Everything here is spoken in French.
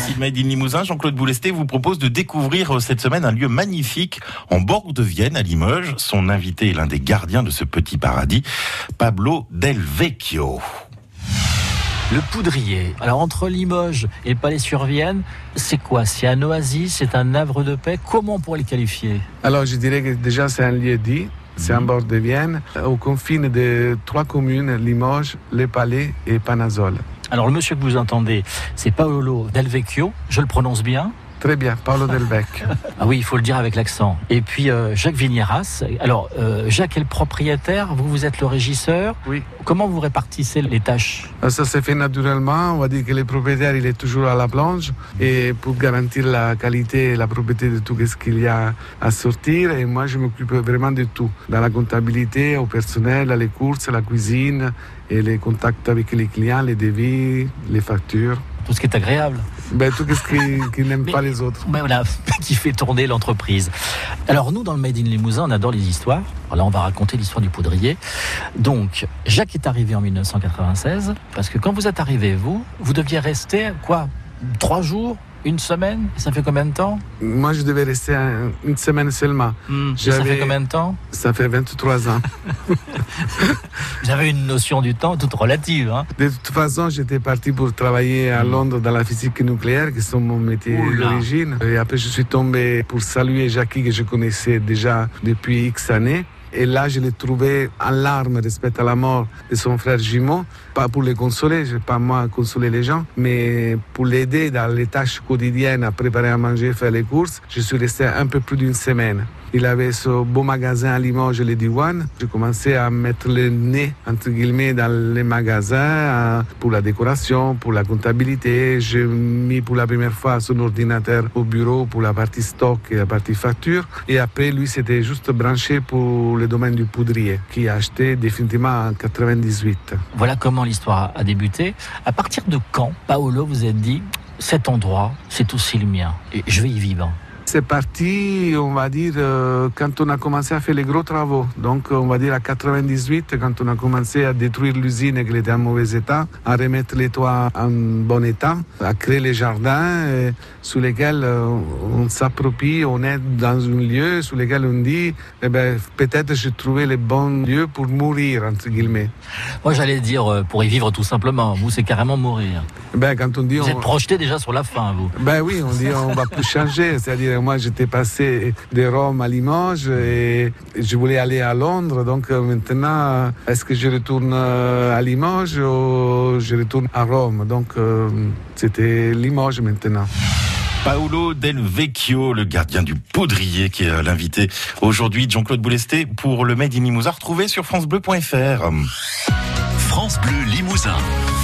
Voici le Made in Limousin. Jean-Claude Boulesté vous propose de découvrir euh, cette semaine un lieu magnifique en bord de Vienne, à Limoges. Son invité est l'un des gardiens de ce petit paradis, Pablo Del Vecchio. Le poudrier. Alors entre Limoges et Palais-sur-Vienne, c'est quoi? C'est un oasis, c'est un havre de paix? Comment on pourrait le qualifier? Alors je dirais que déjà c'est un lieu dit. C'est en bord de Vienne, aux confines de trois communes, Limoges, Les Palais et Panazol. Alors le monsieur que vous entendez, c'est Paolo Del Vecchio, je le prononce bien Très bien, Paolo Delbec. ah oui, il faut le dire avec l'accent. Et puis euh, Jacques Vigneras. Alors, euh, Jacques est le propriétaire, vous, vous êtes le régisseur. Oui. Comment vous répartissez les tâches? Euh, Ça s'est fait naturellement. On va dire que le propriétaire, il est toujours à la planche. Et pour garantir la qualité et la propriété de tout ce qu'il y a à sortir. Et moi, je m'occupe vraiment de tout. Dans la comptabilité, au personnel, les courses, la cuisine et les contacts avec les clients, les devis, les factures. Tout ce qui est agréable. Ben, tout ce qui, qui n'aime pas les autres. Ben voilà, qui fait tourner l'entreprise. Alors nous, dans le Made in Limousin, on adore les histoires. Alors là, on va raconter l'histoire du poudrier. Donc, Jacques est arrivé en 1996, parce que quand vous êtes arrivé, vous, vous deviez rester, quoi Trois jours Une semaine? Ça fait combien de temps? Moi, je devais rester un- une semaine seulement. Hmm, Ça J'avais- fait combien de temps? Ça fait 23 ans. Avez une notion du temps toute relative. Hein De toute façon, j'étais parti pour travailler à Londres dans la physique nucléaire, qui sont mon métier d'origine. Et après, je suis tombé pour saluer Jackie, que je connaissais déjà depuis X années. Et là, je l'ai trouvé en larmes respect à la mort de son frère jumeau. Pas pour le consoler, je pas moi consoler les gens, mais pour l'aider dans les tâches quotidiennes, à préparer à manger, faire les courses. Je suis resté un peu plus d'une semaine. Il avait ce beau magasin à Limoges, les Diwan. J'ai commencé à mettre le nez, entre guillemets, dans les magasins pour la décoration, pour la comptabilité. J'ai mis pour la première fois son ordinateur au bureau pour la partie stock et la partie facture. Et après, lui, c'était juste branché pour le domaine du poudrier, qui a acheté définitivement en 98. Voilà comment l'histoire a débuté. À partir de quand, Paolo, vous êtes dit, cet endroit, c'est aussi le mien, et je vais y vivre C'est parti, on va dire, euh, quand on a commencé à faire les gros travaux. Donc, on va dire à 98, quand on a commencé à détruire l'usine qui était en mauvais état, à remettre les toits en bon état, à créer les jardins sous lesquels euh, on s'approprie, on est dans un lieu sous lequel on dit, eh ben, peut-être j'ai trouvé le bon lieu pour mourir, entre guillemets. Moi, j'allais dire euh, pour y vivre tout simplement. Vous, c'est carrément mourir. Ben, quand on dit... Vous on- êtes projeté déjà sur la fin, vous. Ben oui, on dit on va plus changer. C'est-à-dire, moi, j'étais passé de Rome à Limoges et je voulais aller à Londres. Donc euh, maintenant, est-ce que je retourne euh, à Limoges ou je retourne à Rome? Donc euh, c'était Limoges maintenant. Paolo Del Vecchio, le gardien du poudrier, qui est euh, l'invité aujourd'hui de Jean-Claude Boulesté pour le Made in Limousin, retrouvé sur francebleu.fr. France Bleu Limousin. France Bleu.